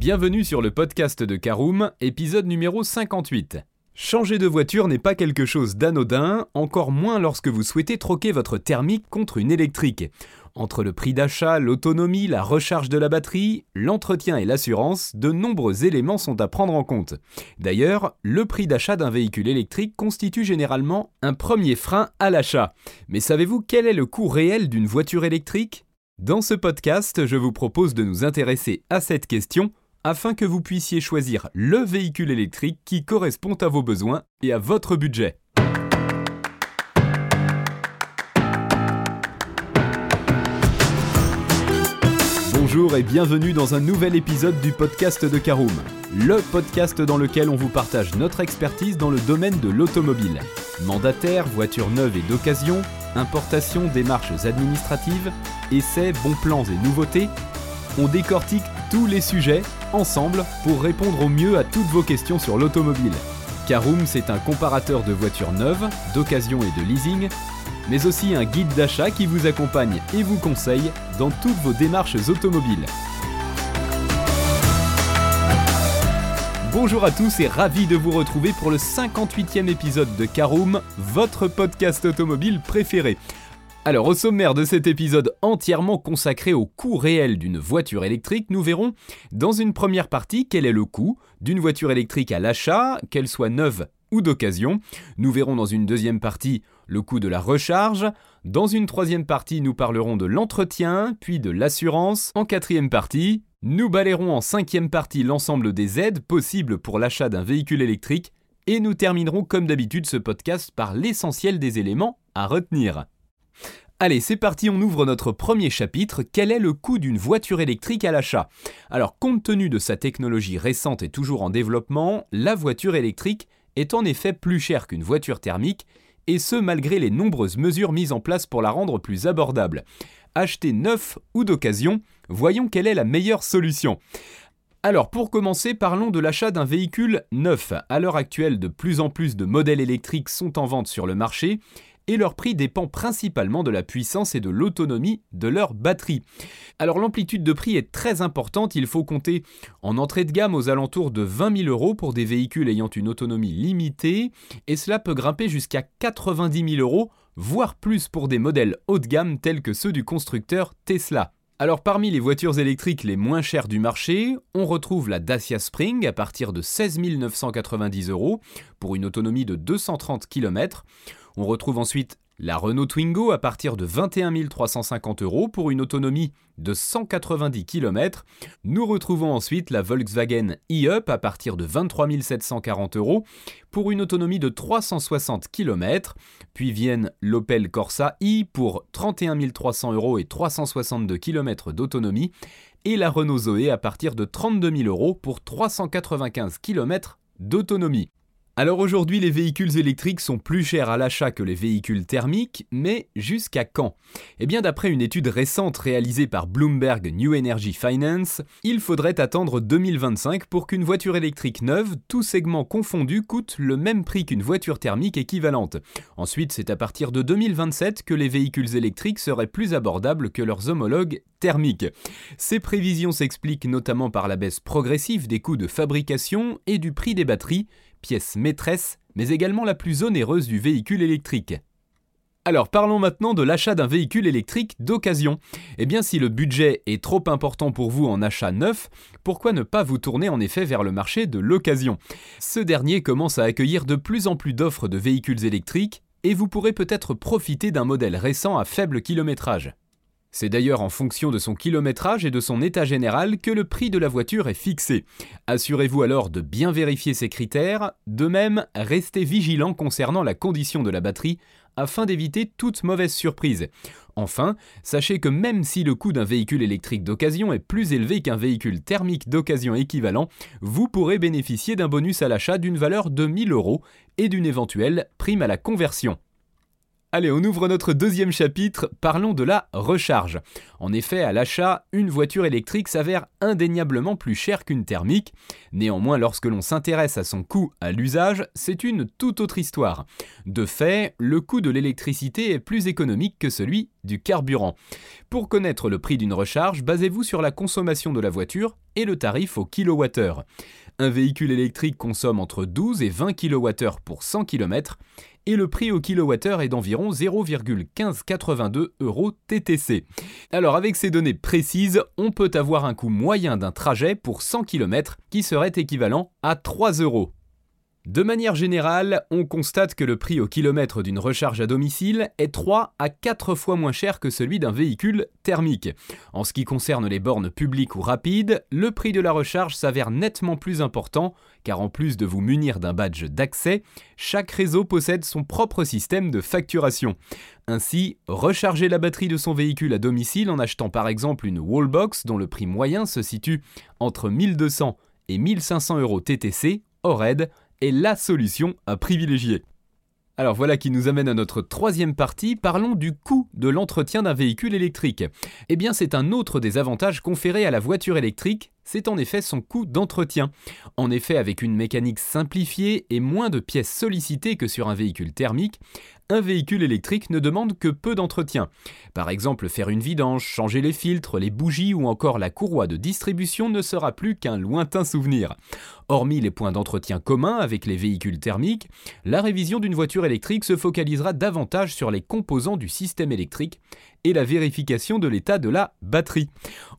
Bienvenue sur le podcast de Caroom, épisode numéro 58. Changer de voiture n'est pas quelque chose d'anodin, encore moins lorsque vous souhaitez troquer votre thermique contre une électrique. Entre le prix d'achat, l'autonomie, la recharge de la batterie, l'entretien et l'assurance, de nombreux éléments sont à prendre en compte. D'ailleurs, le prix d'achat d'un véhicule électrique constitue généralement un premier frein à l'achat. Mais savez-vous quel est le coût réel d'une voiture électrique? Dans ce podcast, je vous propose de nous intéresser à cette question afin que vous puissiez choisir le véhicule électrique qui correspond à vos besoins et à votre budget. Bonjour et bienvenue dans un nouvel épisode du podcast de Caroom, le podcast dans lequel on vous partage notre expertise dans le domaine de l'automobile. Mandataire, voitures neuves et d'occasion, importation, démarches administratives, essais, bons plans et nouveautés, on décortique tous les sujets ensemble pour répondre au mieux à toutes vos questions sur l'automobile. Caroom, c'est un comparateur de voitures neuves, d'occasion et de leasing, mais aussi un guide d'achat qui vous accompagne et vous conseille dans toutes vos démarches automobiles. Bonjour à tous et ravi de vous retrouver pour le 58e épisode de Caroom, votre podcast automobile préféré. Alors au sommaire de cet épisode entièrement consacré au coût réel d'une voiture électrique, nous verrons dans une première partie quel est le coût d'une voiture électrique à l'achat, qu'elle soit neuve ou d'occasion. Nous verrons dans une deuxième partie le coût de la recharge. Dans une troisième partie, nous parlerons de l'entretien, puis de l'assurance. En quatrième partie, nous balayerons en cinquième partie l'ensemble des aides possibles pour l'achat d'un véhicule électrique. Et nous terminerons comme d'habitude ce podcast par l'essentiel des éléments à retenir. Allez, c'est parti, on ouvre notre premier chapitre. Quel est le coût d'une voiture électrique à l'achat? Alors, compte tenu de sa technologie récente et toujours en développement, la voiture électrique est en effet plus chère qu'une voiture thermique, et ce malgré les nombreuses mesures mises en place pour la rendre plus abordable. Acheter neuf ou d'occasion, voyons quelle est la meilleure solution. Alors pour commencer, parlons de l'achat d'un véhicule neuf. À l'heure actuelle, de plus en plus de modèles électriques sont en vente sur le marché et leur prix dépend principalement de la puissance et de l'autonomie de leur batterie. Alors l'amplitude de prix est très importante, il faut compter en entrée de gamme aux alentours de 20 000 euros pour des véhicules ayant une autonomie limitée, et cela peut grimper jusqu'à 90 000 euros, voire plus pour des modèles haut de gamme tels que ceux du constructeur Tesla. Alors parmi les voitures électriques les moins chères du marché, on retrouve la Dacia Spring à partir de 16 990 euros pour une autonomie de 230 km. On retrouve ensuite la Renault Twingo à partir de 21 350 euros pour une autonomie de 190 km. Nous retrouvons ensuite la Volkswagen e-Up à partir de 23 740 euros pour une autonomie de 360 km. Puis viennent l'Opel Corsa i pour 31 300 euros et 362 km d'autonomie. Et la Renault Zoé à partir de 32 000 euros pour 395 km d'autonomie. Alors aujourd'hui, les véhicules électriques sont plus chers à l'achat que les véhicules thermiques, mais jusqu'à quand? Eh bien, d'après une étude récente réalisée par Bloomberg New Energy Finance, il faudrait attendre 2025 pour qu'une voiture électrique neuve, tout segment confondu, coûte le même prix qu'une voiture thermique équivalente. Ensuite, c'est à partir de 2027 que les véhicules électriques seraient plus abordables que leurs homologues thermiques. Ces prévisions s'expliquent notamment par la baisse progressive des coûts de fabrication et du prix des batteries pièce maîtresse, mais également la plus onéreuse du véhicule électrique. Alors parlons maintenant de l'achat d'un véhicule électrique d'occasion. Eh bien si le budget est trop important pour vous en achat neuf, pourquoi ne pas vous tourner en effet vers le marché de l'occasion? Ce dernier commence à accueillir de plus en plus d'offres de véhicules électriques et vous pourrez peut-être profiter d'un modèle récent à faible kilométrage. C'est d'ailleurs en fonction de son kilométrage et de son état général que le prix de la voiture est fixé. Assurez-vous alors de bien vérifier ces critères, de même restez vigilant concernant la condition de la batterie afin d'éviter toute mauvaise surprise. Enfin, sachez que même si le coût d'un véhicule électrique d'occasion est plus élevé qu'un véhicule thermique d'occasion équivalent, vous pourrez bénéficier d'un bonus à l'achat d'une valeur de 1000 euros et d'une éventuelle prime à la conversion. Allez, on ouvre notre deuxième chapitre, parlons de la recharge. En effet, à l'achat, une voiture électrique s'avère indéniablement plus chère qu'une thermique. Néanmoins, lorsque l'on s'intéresse à son coût à l'usage, c'est une toute autre histoire. De fait, le coût de l'électricité est plus économique que celui du carburant. Pour connaître le prix d'une recharge, basez-vous sur la consommation de la voiture et le tarif au kilowattheure. Un véhicule électrique consomme entre 12 et 20 kWh pour 100 km et le prix au kilowattheure est d'environ 0,1582 euros TTC. Alors avec ces données précises, on peut avoir un coût moyen d'un trajet pour 100 km qui serait équivalent à 3 euros. De manière générale, on constate que le prix au kilomètre d'une recharge à domicile est 3 à 4 fois moins cher que celui d'un véhicule thermique. En ce qui concerne les bornes publiques ou rapides, le prix de la recharge s'avère nettement plus important car en plus de vous munir d'un badge d'accès, chaque réseau possède son propre système de facturation. Ainsi, recharger la batterie de son véhicule à domicile en achetant par exemple une wallbox dont le prix moyen se situe entre 1200 et 1500 euros TTC hors aide est la solution à privilégier. Alors voilà qui nous amène à notre troisième partie, parlons du coût de l'entretien d'un véhicule électrique. Eh bien c'est un autre des avantages conférés à la voiture électrique, c'est en effet son coût d'entretien. En effet, avec une mécanique simplifiée et moins de pièces sollicitées que sur un véhicule thermique, un véhicule électrique ne demande que peu d'entretien. Par exemple, faire une vidange, changer les filtres, les bougies ou encore la courroie de distribution ne sera plus qu'un lointain souvenir. Hormis les points d'entretien communs avec les véhicules thermiques, la révision d'une voiture électrique se focalisera davantage sur les composants du système électrique et la vérification de l'état de la batterie.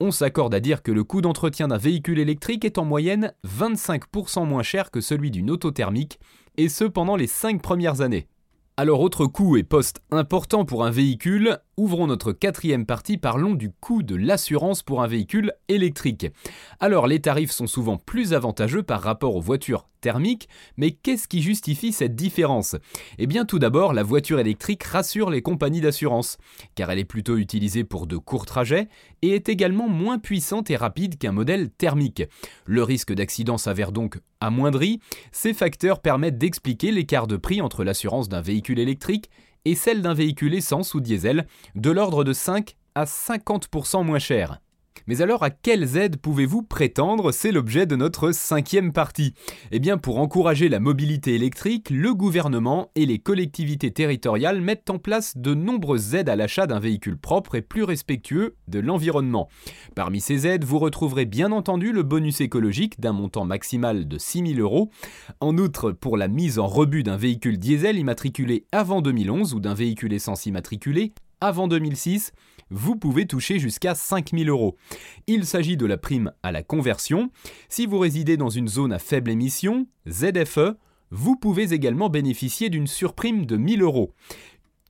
On s'accorde à dire que le coût d'entretien d'un véhicule électrique est en moyenne 25% moins cher que celui d'une auto thermique, et ce pendant les 5 premières années. Alors autre coût et poste important pour un véhicule, ouvrons notre quatrième partie, parlons du coût de l'assurance pour un véhicule électrique. Alors les tarifs sont souvent plus avantageux par rapport aux voitures thermiques, mais qu'est-ce qui justifie cette différence? Eh bien tout d'abord, la voiture électrique rassure les compagnies d'assurance, car elle est plutôt utilisée pour de courts trajets et est également moins puissante et rapide qu'un modèle thermique. Le risque d'accident s'avère donc amoindri, ces facteurs permettent d'expliquer l'écart de prix entre l'assurance d'un véhicule électrique et celle d'un véhicule essence ou diesel, de l'ordre de 5 à 50% moins cher. Mais alors à quelles aides pouvez-vous prétendre C'est l'objet de notre cinquième partie. Eh bien pour encourager la mobilité électrique, le gouvernement et les collectivités territoriales mettent en place de nombreuses aides à l'achat d'un véhicule propre et plus respectueux de l'environnement. Parmi ces aides, vous retrouverez bien entendu le bonus écologique d'un montant maximal de 6 000 euros. En outre, pour la mise en rebut d'un véhicule diesel immatriculé avant 2011 ou d'un véhicule essence immatriculé avant 2006, vous pouvez toucher jusqu'à 5000 euros. Il s'agit de la prime à la conversion. Si vous résidez dans une zone à faible émission, ZFE, vous pouvez également bénéficier d'une surprime de 1000 euros.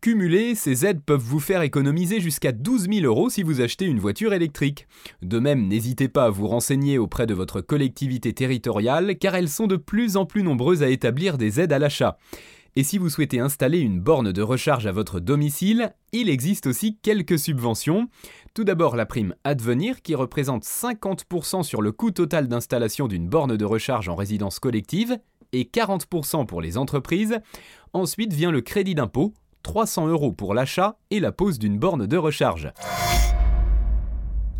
Cumulées, ces aides peuvent vous faire économiser jusqu'à 12 000 euros si vous achetez une voiture électrique. De même, n'hésitez pas à vous renseigner auprès de votre collectivité territoriale car elles sont de plus en plus nombreuses à établir des aides à l'achat. Et si vous souhaitez installer une borne de recharge à votre domicile, il existe aussi quelques subventions. Tout d'abord la prime Advenir qui représente 50% sur le coût total d'installation d'une borne de recharge en résidence collective et 40% pour les entreprises. Ensuite vient le crédit d'impôt, 300 euros pour l'achat et la pose d'une borne de recharge.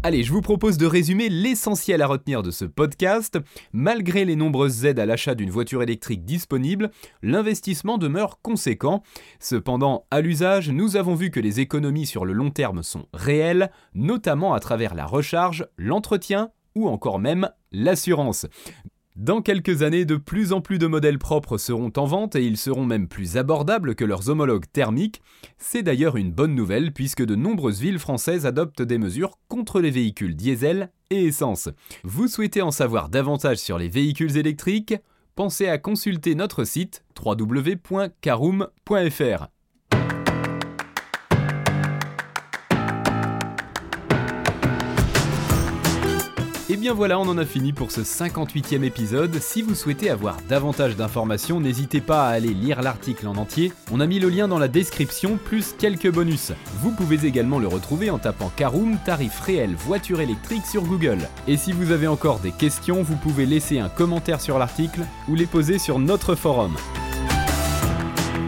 Allez, je vous propose de résumer l'essentiel à retenir de ce podcast. Malgré les nombreuses aides à l'achat d'une voiture électrique disponible, l'investissement demeure conséquent. Cependant, à l'usage, nous avons vu que les économies sur le long terme sont réelles, notamment à travers la recharge, l'entretien ou encore même l'assurance. Dans quelques années, de plus en plus de modèles propres seront en vente et ils seront même plus abordables que leurs homologues thermiques. C'est d'ailleurs une bonne nouvelle puisque de nombreuses villes françaises adoptent des mesures contre les véhicules diesel et essence. Vous souhaitez en savoir davantage sur les véhicules électriques? Pensez à consulter notre site www.caroom.fr. bien voilà, on en a fini pour ce 58e épisode. Si vous souhaitez avoir davantage d'informations, n'hésitez pas à aller lire l'article en entier. On a mis le lien dans la description, plus quelques bonus. Vous pouvez également le retrouver en tapant Caroom tarif réel voiture électrique sur Google. Et si vous avez encore des questions, vous pouvez laisser un commentaire sur l'article ou les poser sur notre forum.